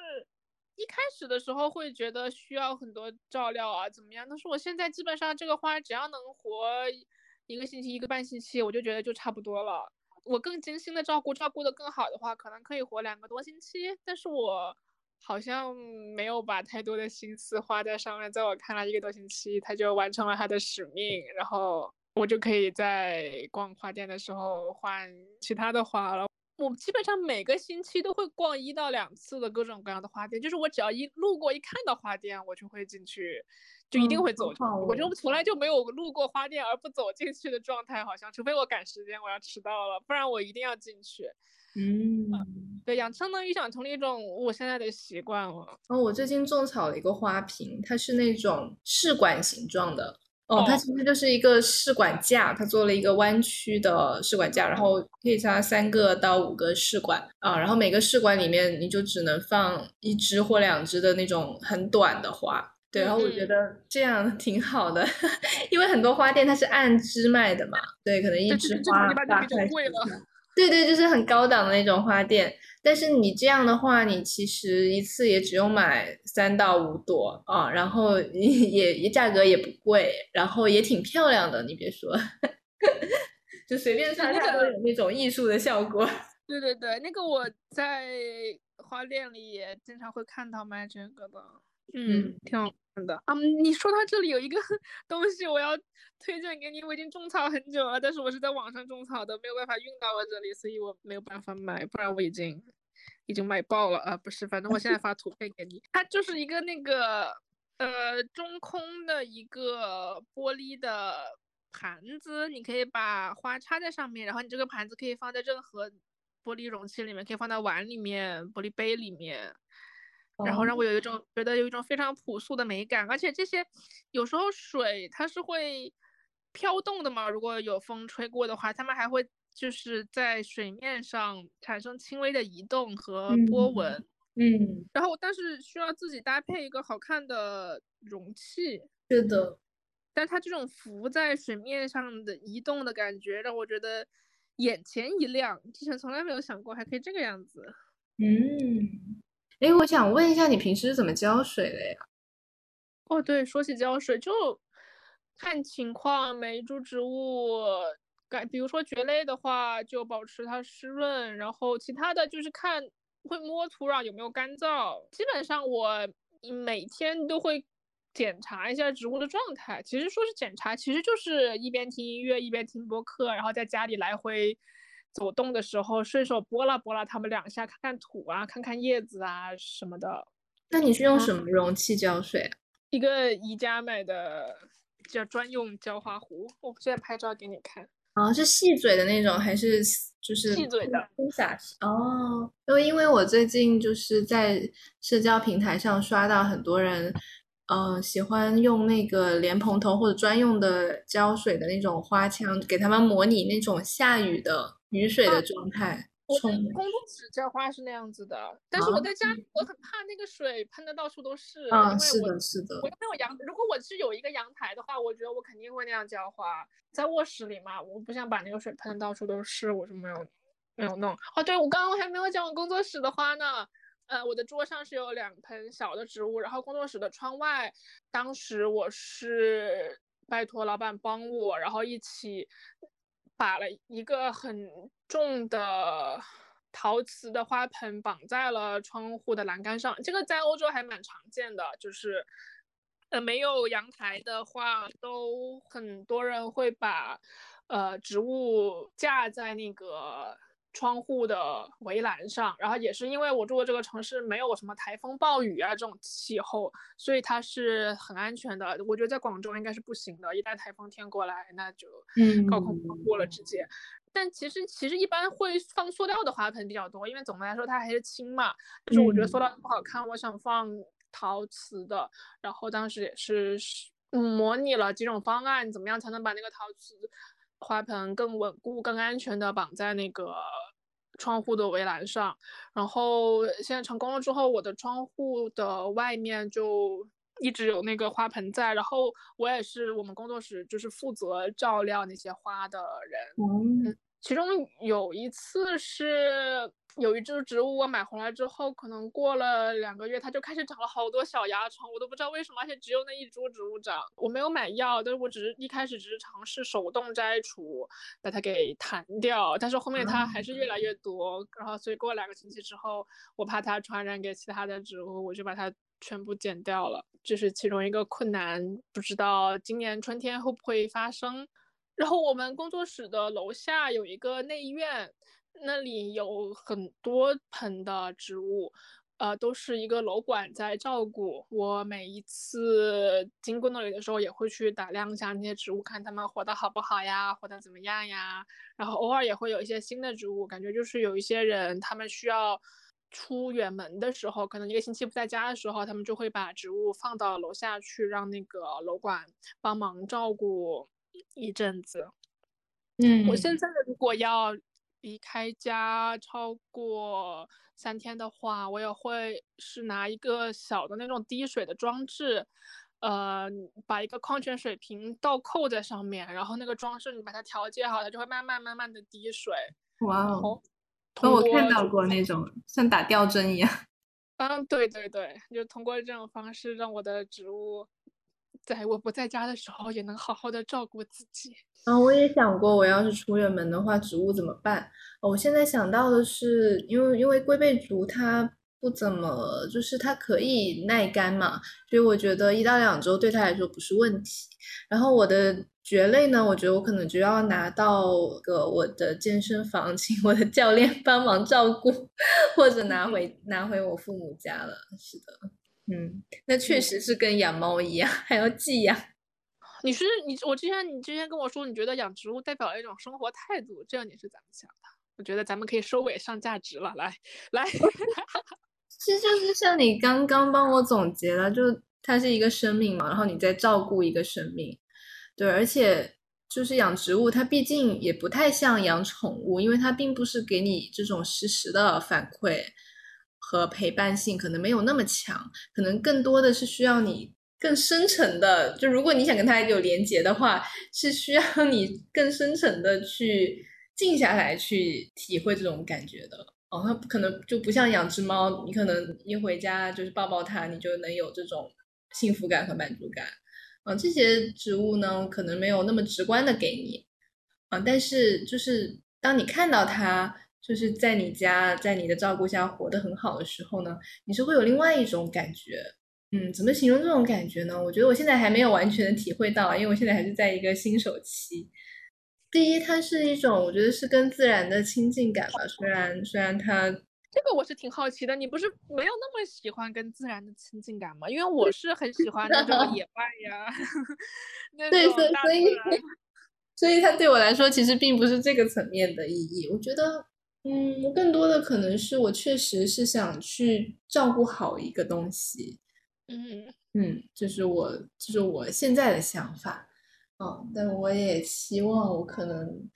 一开始的时候会觉得需要很多照料啊，怎么样？但是我现在基本上这个花只要能活一个星期、一个半星期，我就觉得就差不多了。我更精心的照顾，照顾的更好的话，可能可以活两个多星期。但是我好像没有把太多的心思花在上面，在我看来，一个多星期它就完成了它的使命，然后我就可以在逛花店的时候换其他的花了。我基本上每个星期都会逛一到两次的各种各样的花店，就是我只要一路过一看到花店，我就会进去，就一定会走。我就从来就没有路过花店而不走进去的状态，好像除非我赶时间，我要迟到了，不然我一定要进去。嗯，对，养相当于养成了一种我现在的习惯了。哦，我最近种草了一个花瓶，它是那种试管形状的。哦，它其实就是一个试管架，它做了一个弯曲的试管架，然后可以插三个到五个试管啊，然后每个试管里面你就只能放一支或两支的那种很短的花，对，然后我觉得这样 挺好的，因为很多花店它是按支卖的嘛，对，可能一支花大概贵了。对对，就是很高档的那种花店，但是你这样的话，你其实一次也只用买三到五朵啊，然后也也价格也不贵，然后也挺漂亮的。你别说，就随便插插都有那种艺术的效果。对对对，那个我在花店里也经常会看到卖这个的，嗯，挺好看。的啊，你说到这里有一个 东西我要推荐给你，我已经种草很久了，但是我是在网上种草的，没有办法运到我这里，所以我没有办法买，不然我已经已经买爆了啊！不是，反正我现在发图片给你，它就是一个那个呃中空的一个玻璃的盘子，你可以把花插在上面，然后你这个盘子可以放在任何玻璃容器里面，可以放在碗里面、玻璃杯里面。然后让我有一种觉得有一种非常朴素的美感，而且这些有时候水它是会飘动的嘛，如果有风吹过的话，它们还会就是在水面上产生轻微的移动和波纹。嗯，然后但是需要自己搭配一个好看的容器。是的，但它这种浮在水面上的移动的感觉让我觉得眼前一亮，之前从来没有想过还可以这个样子。嗯。哎，我想问一下，你平时是怎么浇水的呀？哦，对，说起浇水，就看情况，每一株植物，感，比如说蕨类的话，就保持它湿润，然后其他的就是看会摸土壤有没有干燥。基本上我每天都会检查一下植物的状态。其实说是检查，其实就是一边听音乐一边听播客，然后在家里来回。走动的时候，顺手拨拉拨拉它们两下，看看土啊，看看叶子啊什么的。那你是用什么容器浇水？一个宜家买的叫专用浇花壶，我现在拍照给你看。啊，是细嘴的那种还是就是细嘴的？喷洒式哦。因为因为我最近就是在社交平台上刷到很多人，呃，喜欢用那个莲蓬头或者专用的浇水的那种花枪，给他们模拟那种下雨的。雨水的状态，我工作室浇花是那样子的，但是我在家里，我很怕那个水喷的到处都是。啊，是的，是的。我没有阳，如果我是有一个阳台的话，我觉得我肯定会那样浇花。在卧室里嘛，我不想把那个水喷的到处都是，我就没有没有弄。哦，对，我刚刚还没有讲我工作室的花呢。呃，我的桌上是有两盆小的植物，然后工作室的窗外，当时我是拜托老板帮我，然后一起。把了一个很重的陶瓷的花盆绑在了窗户的栏杆上，这个在欧洲还蛮常见的，就是呃没有阳台的话，都很多人会把呃植物架在那个。窗户的围栏上，然后也是因为我住的这个城市没有什么台风暴雨啊这种气候，所以它是很安全的。我觉得在广州应该是不行的，一旦台风天过来，那就嗯高空过了直接。但其实其实一般会放塑料的花盆比较多，因为总的来说它还是轻嘛。就是我觉得塑料不好看，我想放陶瓷的。然后当时也是模拟了几种方案，怎么样才能把那个陶瓷。花盆更稳固、更安全的绑在那个窗户的围栏上，然后现在成功了之后，我的窗户的外面就一直有那个花盆在，然后我也是我们工作室就是负责照料那些花的人。嗯，其中有一次是有一株植物，我买回来之后，可能过了两个月，它就开始长了好多小蚜虫，我都不知道为什么，而且只有那一株植物长。我没有买药，但是我只是一开始只是尝试手动摘除，把它给弹掉，但是后面它还是越来越多，然后所以过两个星期之后，我怕它传染给其他的植物，我就把它全部剪掉了，这是其中一个困难，不知道今年春天会不会发生。然后我们工作室的楼下有一个内院。那里有很多盆的植物，呃，都是一个楼管在照顾。我每一次经过那里的时候，也会去打量一下那些植物，看它们活得好不好呀，活得怎么样呀。然后偶尔也会有一些新的植物，感觉就是有一些人，他们需要出远门的时候，可能一个星期不在家的时候，他们就会把植物放到楼下去，让那个楼管帮忙照顾一阵子。嗯，我现在如果要。离开家超过三天的话，我也会是拿一个小的那种滴水的装置，呃，把一个矿泉水瓶倒扣在上面，然后那个装置你把它调节好，它就会慢慢慢慢的滴水。哇哦！我看到过那种像打吊针一样。嗯，对对对，就通过这种方式让我的植物。在我不在家的时候，也能好好的照顾自己。啊，我也想过，我要是出远门的话，植物怎么办？我现在想到的是，因为因为龟背竹它不怎么，就是它可以耐干嘛，所以我觉得一到两周对它来说不是问题。然后我的蕨类呢，我觉得我可能就要拿到个我的健身房，请我的教练帮忙照顾，或者拿回拿回我父母家了。是的。嗯，那确实是跟养猫一样，还要寄养。你是你，我之前你之前跟我说，你觉得养植物代表了一种生活态度，这样你是怎么想的？我觉得咱们可以收尾上价值了，来来，其实就是像你刚刚帮我总结了，就它是一个生命嘛，然后你在照顾一个生命，对，而且就是养植物，它毕竟也不太像养宠物，因为它并不是给你这种实时的反馈。和陪伴性可能没有那么强，可能更多的是需要你更深层的。就如果你想跟他有连接的话，是需要 你更深层的去静下来，去体会这种感觉的。哦，它可能就不像养只猫，你可能一回家就是抱抱它，你就能有这种幸福感和满足感。嗯，这些植物呢，可能没有那么直观的给你。啊，但是就是当你看到它。就是在你家，在你的照顾下活得很好的时候呢，你是会有另外一种感觉。嗯，怎么形容这种感觉呢？我觉得我现在还没有完全的体会到，因为我现在还是在一个新手期。第一，它是一种我觉得是跟自然的亲近感吧。虽然虽然它这个我是挺好奇的，你不是没有那么喜欢跟自然的亲近感吗？因为我是很喜欢那种野外呀，对，所以所以 所以它对我来说其实并不是这个层面的意义。我觉得。嗯，更多的可能是我确实是想去照顾好一个东西，嗯嗯，这是我这是我现在的想法，嗯，但我也希望我可能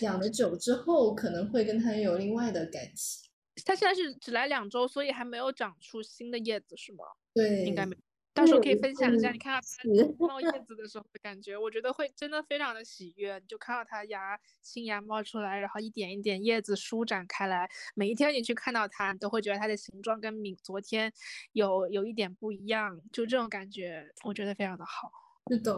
养了久之后，可能会跟它有另外的感情。它现在是只来两周，所以还没有长出新的叶子，是吗？对，应该没。到时候可以分享一下，你看到它冒叶子的时候的感觉，我觉得会真的非常的喜悦。你就看到它芽新芽冒出来，然后一点一点叶子舒展开来，每一天你去看到它，你都会觉得它的形状跟明昨天有有一点不一样，就这种感觉，我觉得非常的好。是的，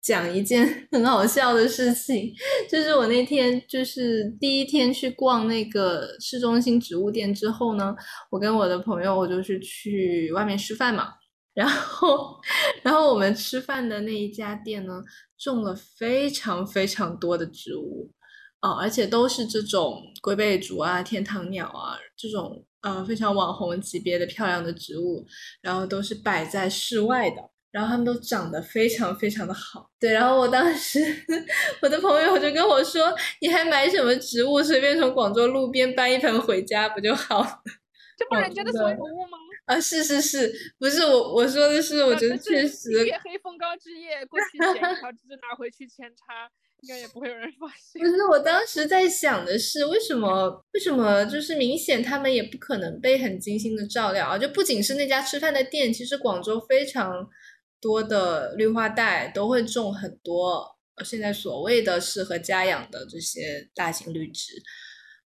讲一件 很好笑的事情，就是我那天就是第一天去逛那个市中心植物店之后呢，我跟我的朋友，我就是去外面吃饭嘛。然后，然后我们吃饭的那一家店呢，种了非常非常多的植物，哦，而且都是这种龟背竹啊、天堂鸟啊这种呃非常网红级别的漂亮的植物，然后都是摆在室外的，然后它们都长得非常非常的好。对，然后我当时 我的朋友就跟我说：“你还买什么植物？随便从广州路边搬一盆回家不就好了？”这不人家的小宠物吗？啊，是是是，不是我我说的是，我觉得确实。月黑风高之夜，过去捡一条枝拿回去扦插，应该也不会有人发现。不是，我当时在想的是，为什么为什么就是明显他们也不可能被很精心的照料啊？就不仅是那家吃饭的店，其实广州非常多的绿化带都会种很多现在所谓的适合家养的这些大型绿植。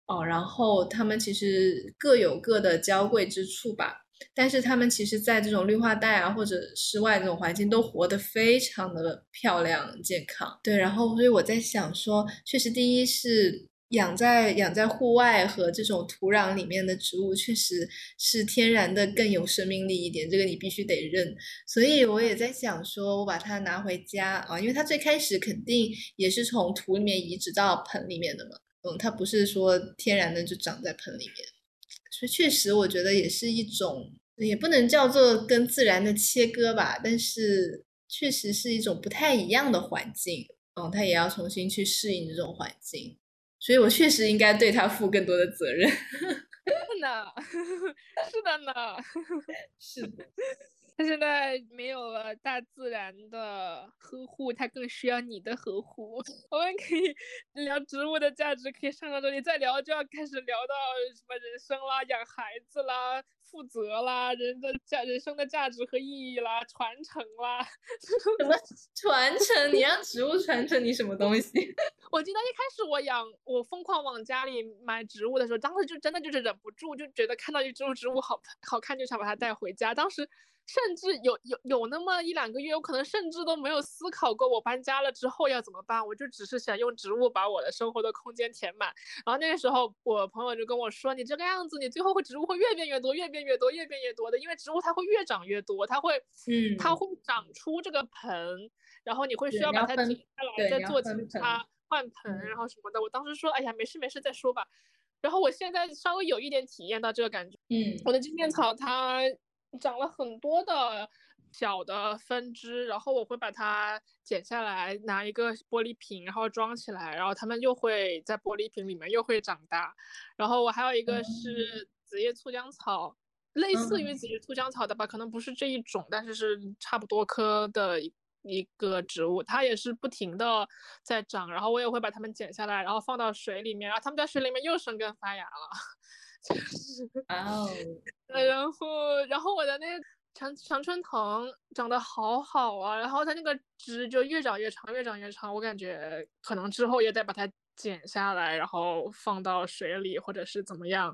哦，然后他们其实各有各的娇贵之处吧。但是他们其实，在这种绿化带啊，或者室外这种环境，都活得非常的漂亮、健康。对，然后所以我在想说，确实，第一是养在养在户外和这种土壤里面的植物，确实是天然的更有生命力一点，这个你必须得认。所以我也在想说，我把它拿回家啊，因为它最开始肯定也是从土里面移植到盆里面的嘛，嗯，它不是说天然的就长在盆里面。所以确实，我觉得也是一种，也不能叫做跟自然的切割吧，但是确实是一种不太一样的环境。嗯，他也要重新去适应这种环境，所以我确实应该对他负更多的责任。是的，是的呢，是的。他现在没有了大自然的呵护，他更需要你的呵护。我们可以聊植物的价值，可以上到这里，再聊就要开始聊到什么人生啦、养孩子啦、负责啦、人的价、人生的价值和意义啦、传承啦。什么传承？你让植物传承你什么东西？我记得一开始我养，我疯狂往家里买植物的时候，当时就真的就是忍不住，就觉得看到一株植物好好看，就想把它带回家。当时。甚至有有有那么一两个月，我可能甚至都没有思考过我搬家了之后要怎么办，我就只是想用植物把我的生活的空间填满。然后那个时候，我朋友就跟我说：“你这个样子，你最后会植物会越变越多，越变越多，越变越多的，因为植物它会越长越多，它会，嗯，它会长出这个盆，然后你会需要把它剪下来，再做其他换盆，然后什么的。”我当时说：“哎呀，没事没事，再说吧。”然后我现在稍微有一点体验到这个感觉，嗯，我的金片草它。长了很多的小的分支，然后我会把它剪下来，拿一个玻璃瓶，然后装起来，然后它们又会在玻璃瓶里面又会长大。然后我还有一个是紫叶酢浆草，类似于紫叶酢浆草的吧，可能不是这一种，但是是差不多科的一一个植物，它也是不停的在长。然后我也会把它们剪下来，然后放到水里面，然后它们在水里面又生根发芽了。就是哦，然后然后我的那个常常春藤长得好好啊，然后它那个枝就越长越长，越长越长。我感觉可能之后也得把它剪下来，然后放到水里，或者是怎么样，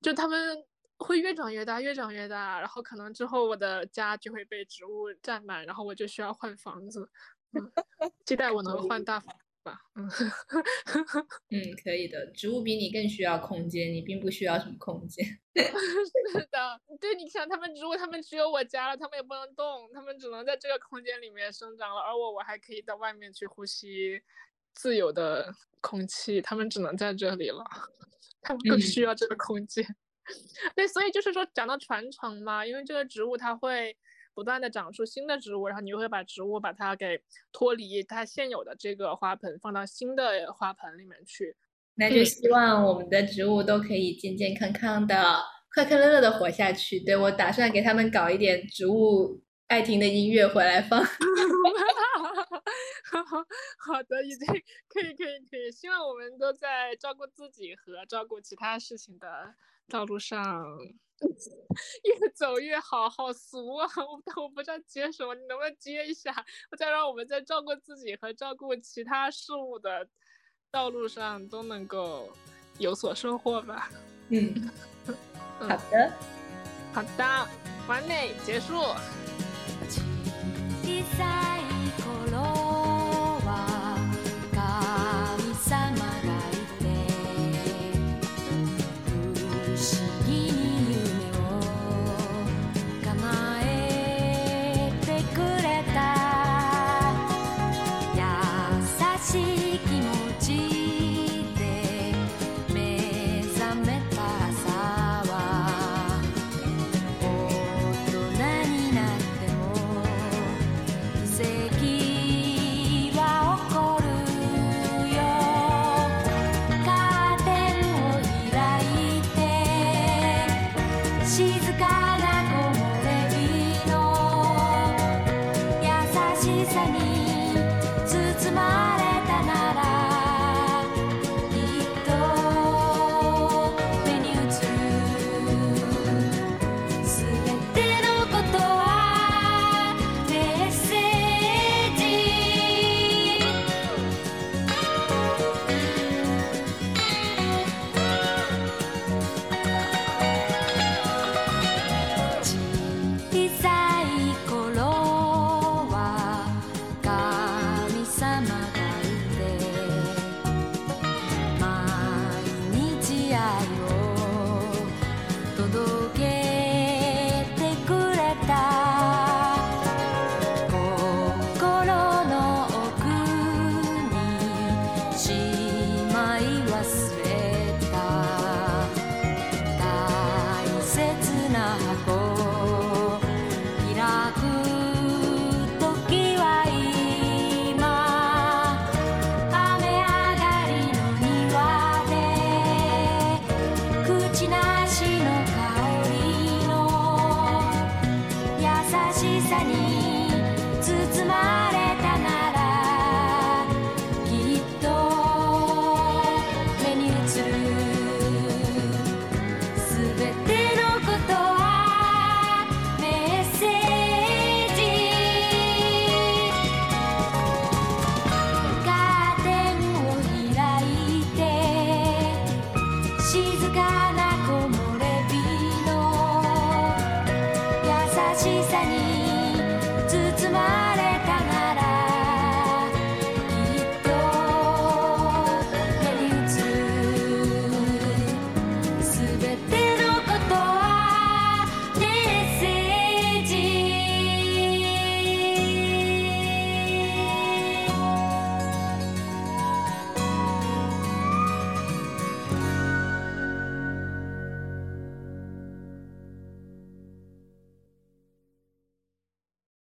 就它们会越长越大，越长越大。然后可能之后我的家就会被植物占满，然后我就需要换房子。期待我能换大房。吧，嗯，嗯，可以的。植物比你更需要空间，你并不需要什么空间。是的，对，你想，他们植物，他们只有我家了，他们也不能动，他们只能在这个空间里面生长了。而我，我还可以到外面去呼吸自由的空气，他们只能在这里了，他们更需要这个空间。对，所以就是说，讲到传承嘛，因为这个植物它会。不断的长出新的植物，然后你又会把植物把它给脱离它现有的这个花盆，放到新的花盆里面去。那就希望我们的植物都可以健健康康的、快快乐乐的活下去。对我打算给他们搞一点植物爱听的音乐回来放。好的，已经可以可以可以。希望我们都在照顾自己和照顾其他事情的道路上。越走越好，好俗啊！我我不知道接什么，你能不能接一下？我再让我们在照顾自己和照顾其他事物的道路上都能够有所收获吧。嗯，好的，好的，完美结束。